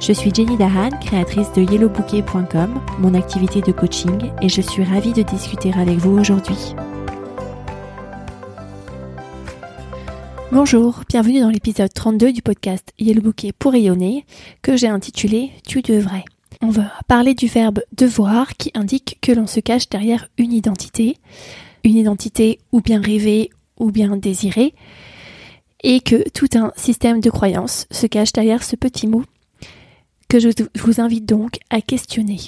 Je suis Jenny Dahan, créatrice de yellowbouquet.com, mon activité de coaching, et je suis ravie de discuter avec vous aujourd'hui. Bonjour, bienvenue dans l'épisode 32 du podcast Yellow Bouquet pour rayonner, que j'ai intitulé Tu devrais. On va parler du verbe devoir qui indique que l'on se cache derrière une identité, une identité ou bien rêvée ou bien désirée, et que tout un système de croyances se cache derrière ce petit mot que je vous invite donc à questionner.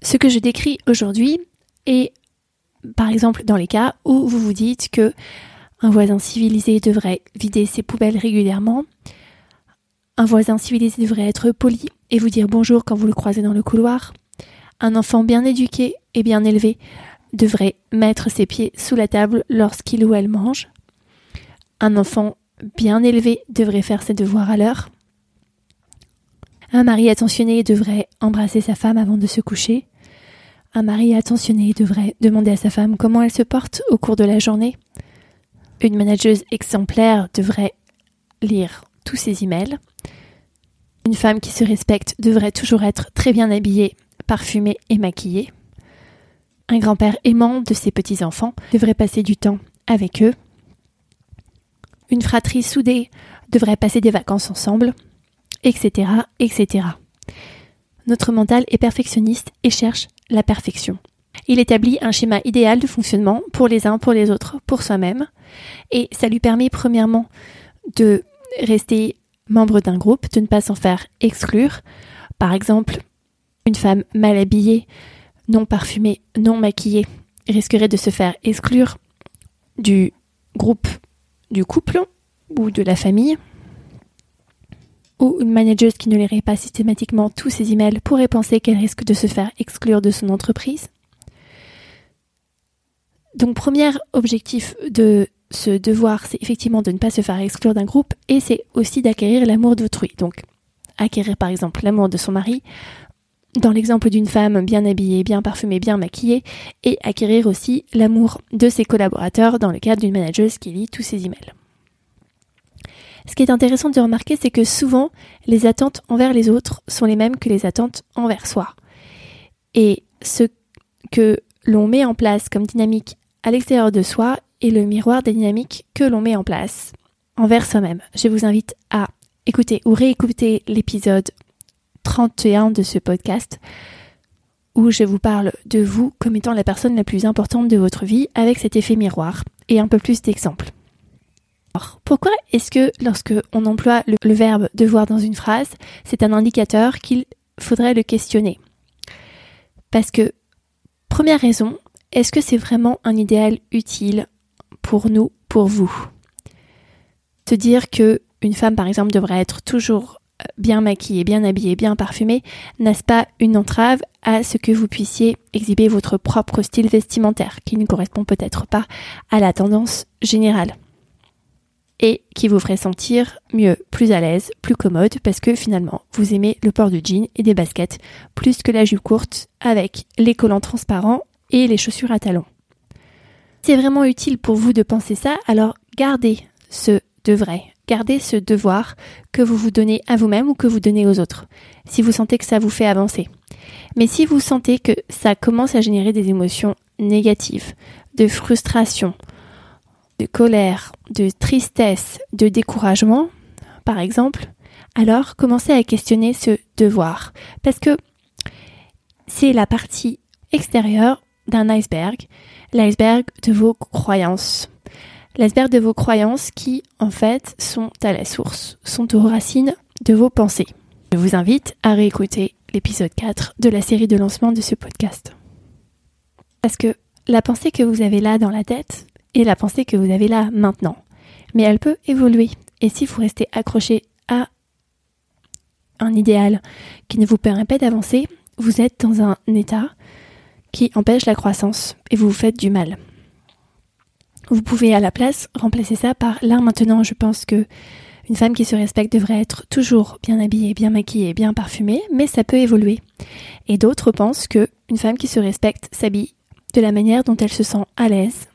Ce que je décris aujourd'hui est, par exemple, dans les cas où vous vous dites que un voisin civilisé devrait vider ses poubelles régulièrement, un voisin civilisé devrait être poli et vous dire bonjour quand vous le croisez dans le couloir, un enfant bien éduqué et bien élevé devrait mettre ses pieds sous la table lorsqu'il ou elle mange, un enfant bien élevé devrait faire ses devoirs à l'heure, un mari attentionné devrait embrasser sa femme avant de se coucher. Un mari attentionné devrait demander à sa femme comment elle se porte au cours de la journée. Une manageuse exemplaire devrait lire tous ses emails. Une femme qui se respecte devrait toujours être très bien habillée, parfumée et maquillée. Un grand-père aimant de ses petits-enfants devrait passer du temps avec eux. Une fratrie soudée devrait passer des vacances ensemble etc., etc. Notre mental est perfectionniste et cherche la perfection. Il établit un schéma idéal de fonctionnement pour les uns, pour les autres, pour soi-même, et ça lui permet premièrement de rester membre d'un groupe, de ne pas s'en faire exclure. Par exemple, une femme mal habillée, non parfumée, non maquillée, risquerait de se faire exclure du groupe du couple ou de la famille, une manageuse qui ne lirait pas systématiquement tous ses emails pourrait penser qu'elle risque de se faire exclure de son entreprise. Donc premier objectif de ce devoir, c'est effectivement de ne pas se faire exclure d'un groupe et c'est aussi d'acquérir l'amour d'autrui. Donc acquérir par exemple l'amour de son mari, dans l'exemple d'une femme bien habillée, bien parfumée, bien maquillée, et acquérir aussi l'amour de ses collaborateurs dans le cadre d'une manageuse qui lit tous ses emails. Ce qui est intéressant de remarquer, c'est que souvent, les attentes envers les autres sont les mêmes que les attentes envers soi. Et ce que l'on met en place comme dynamique à l'extérieur de soi est le miroir des dynamiques que l'on met en place envers soi-même. Je vous invite à écouter ou réécouter l'épisode 31 de ce podcast où je vous parle de vous comme étant la personne la plus importante de votre vie avec cet effet miroir et un peu plus d'exemples. Pourquoi est-ce que lorsque on emploie le, verbe devoir dans une phrase, c'est un indicateur qu'il faudrait le questionner? Parce que, première raison, est-ce que c'est vraiment un idéal utile pour nous, pour vous? Se dire que une femme, par exemple, devrait être toujours euh, bien maquillée, bien habillée, bien parfumée, n'est-ce pas une entrave à ce que vous puissiez exhiber votre propre style vestimentaire, qui ne correspond peut-être pas à la tendance générale? Et qui vous ferait sentir mieux, plus à l'aise, plus commode parce que finalement vous aimez le port de jean et des baskets plus que la jupe courte avec les collants transparents et les chaussures à talons. C'est vraiment utile pour vous de penser ça, alors gardez ce devrait, gardez ce devoir que vous vous donnez à vous-même ou que vous donnez aux autres, si vous sentez que ça vous fait avancer. Mais si vous sentez que ça commence à générer des émotions négatives, de frustration, de colère, de tristesse, de découragement, par exemple, alors commencez à questionner ce devoir. Parce que c'est la partie extérieure d'un iceberg, l'iceberg de vos croyances. L'iceberg de vos croyances qui, en fait, sont à la source, sont aux racines de vos pensées. Je vous invite à réécouter l'épisode 4 de la série de lancement de ce podcast. Parce que la pensée que vous avez là dans la tête, et la pensée que vous avez là maintenant. Mais elle peut évoluer. Et si vous restez accroché à un idéal qui ne vous permet pas d'avancer, vous êtes dans un état qui empêche la croissance et vous vous faites du mal. Vous pouvez à la place remplacer ça par là maintenant, je pense que une femme qui se respecte devrait être toujours bien habillée, bien maquillée, bien parfumée, mais ça peut évoluer. Et d'autres pensent que une femme qui se respecte s'habille de la manière dont elle se sent à l'aise,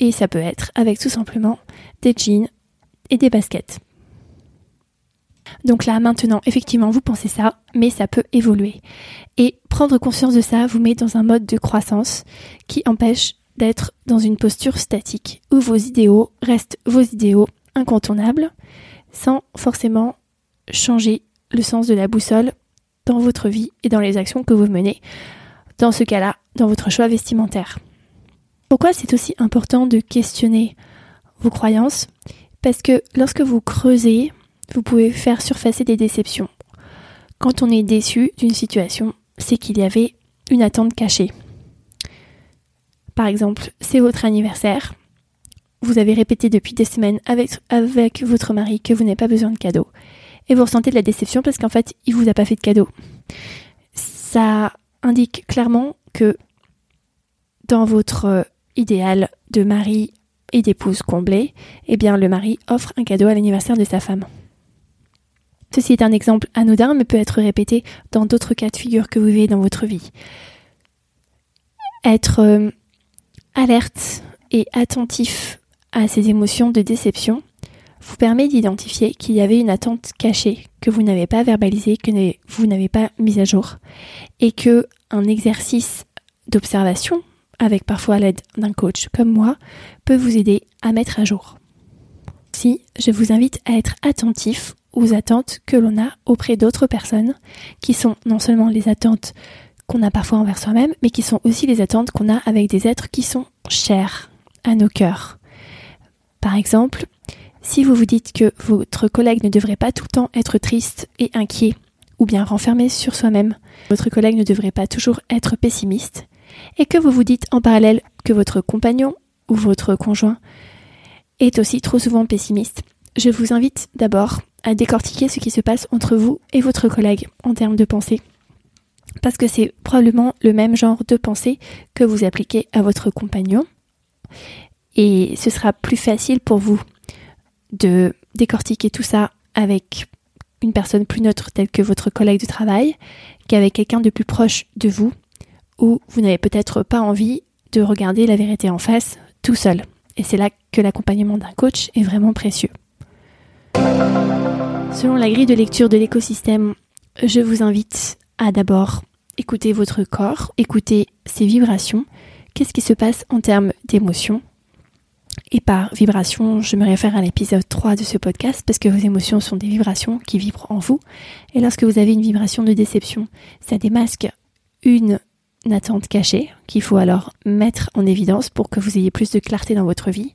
et ça peut être avec tout simplement des jeans et des baskets. Donc là, maintenant, effectivement, vous pensez ça, mais ça peut évoluer. Et prendre conscience de ça vous met dans un mode de croissance qui empêche d'être dans une posture statique, où vos idéaux restent vos idéaux incontournables, sans forcément changer le sens de la boussole dans votre vie et dans les actions que vous menez, dans ce cas-là, dans votre choix vestimentaire. Pourquoi c'est aussi important de questionner vos croyances? Parce que lorsque vous creusez, vous pouvez faire surfacer des déceptions. Quand on est déçu d'une situation, c'est qu'il y avait une attente cachée. Par exemple, c'est votre anniversaire, vous avez répété depuis des semaines avec, votre mari que vous n'avez pas besoin de cadeau. Et vous ressentez de la déception parce qu'en fait, il vous a pas fait de cadeau. Ça indique clairement que dans votre idéal de mari et d'épouse comblé, eh bien, le mari offre un cadeau à l'anniversaire de sa femme. Ceci est un exemple anodin, mais peut être répété dans d'autres cas de figure que vous vivez dans votre vie. Être euh, alerte et attentif à ces émotions de déception vous permet d'identifier qu'il y avait une attente cachée que vous n'avez pas verbalisée, que vous n'avez pas mise à jour, et que un exercice d'observation, avec parfois l'aide d'un coach comme moi, peut vous aider à mettre à jour. Si je vous invite à être attentif aux attentes que l'on a auprès d'autres personnes, qui sont non seulement les attentes qu'on a parfois envers soi-même, mais qui sont aussi les attentes qu'on a avec des êtres qui sont chers à nos cœurs. Par exemple, si vous vous dites que votre collègue ne devrait pas tout le temps être triste et inquiet, ou bien renfermé sur soi-même, votre collègue ne devrait pas toujours être pessimiste, et que vous vous dites en parallèle que votre compagnon ou votre conjoint est aussi trop souvent pessimiste, je vous invite d'abord à décortiquer ce qui se passe entre vous et votre collègue en termes de pensée. Parce que c'est probablement le même genre de pensée que vous appliquez à votre compagnon et ce sera plus facile pour vous de décortiquer tout ça avec une personne plus neutre telle que votre collègue de travail qu'avec quelqu'un de plus proche de vous où vous n'avez peut-être pas envie de regarder la vérité en face tout seul. Et c'est là que l'accompagnement d'un coach est vraiment précieux. Selon la grille de lecture de l'écosystème, je vous invite à d'abord écouter votre corps, écouter ses vibrations, qu'est-ce qui se passe en termes d'émotions, et par vibration, je me réfère à l'épisode 3 de ce podcast parce que vos émotions sont des vibrations qui vibrent en vous. Et lorsque vous avez une vibration de déception, ça démasque une attente cachée qu'il faut alors mettre en évidence pour que vous ayez plus de clarté dans votre vie.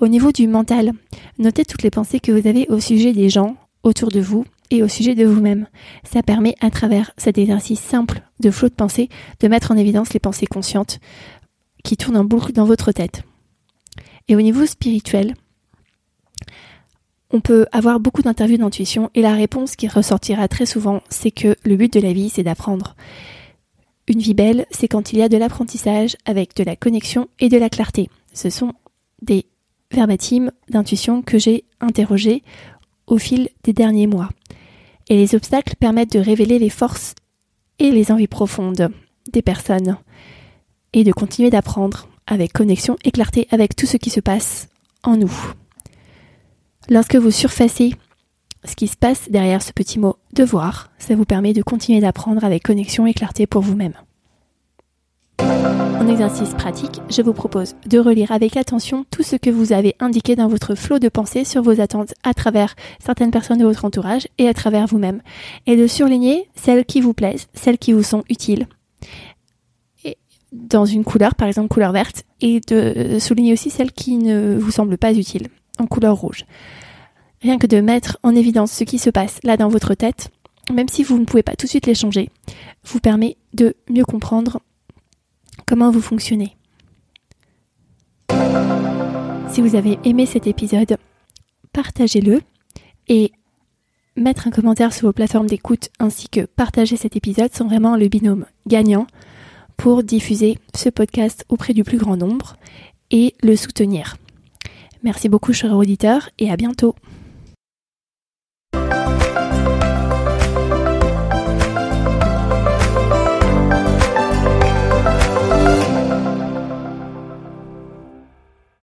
Au niveau du mental, notez toutes les pensées que vous avez au sujet des gens autour de vous et au sujet de vous-même. Ça permet à travers cet exercice simple de flot de pensée de mettre en évidence les pensées conscientes qui tournent en boucle dans votre tête. Et au niveau spirituel, on peut avoir beaucoup d'interviews d'intuition et la réponse qui ressortira très souvent, c'est que le but de la vie, c'est d'apprendre. Une vie belle, c'est quand il y a de l'apprentissage avec de la connexion et de la clarté. Ce sont des verbatims d'intuition que j'ai interrogés au fil des derniers mois. Et les obstacles permettent de révéler les forces et les envies profondes des personnes et de continuer d'apprendre avec connexion et clarté avec tout ce qui se passe en nous. Lorsque vous surfacez ce qui se passe derrière ce petit mot devoir, ça vous permet de continuer d'apprendre avec connexion et clarté pour vous-même. En exercice pratique, je vous propose de relire avec attention tout ce que vous avez indiqué dans votre flot de pensée sur vos attentes à travers certaines personnes de votre entourage et à travers vous-même, et de surligner celles qui vous plaisent, celles qui vous sont utiles, dans une couleur, par exemple couleur verte, et de souligner aussi celles qui ne vous semblent pas utiles, en couleur rouge. Rien que de mettre en évidence ce qui se passe là dans votre tête, même si vous ne pouvez pas tout de suite les changer, vous permet de mieux comprendre comment vous fonctionnez. Si vous avez aimé cet épisode, partagez-le et mettre un commentaire sur vos plateformes d'écoute ainsi que partager cet épisode sont vraiment le binôme gagnant pour diffuser ce podcast auprès du plus grand nombre et le soutenir. Merci beaucoup chers auditeurs et à bientôt.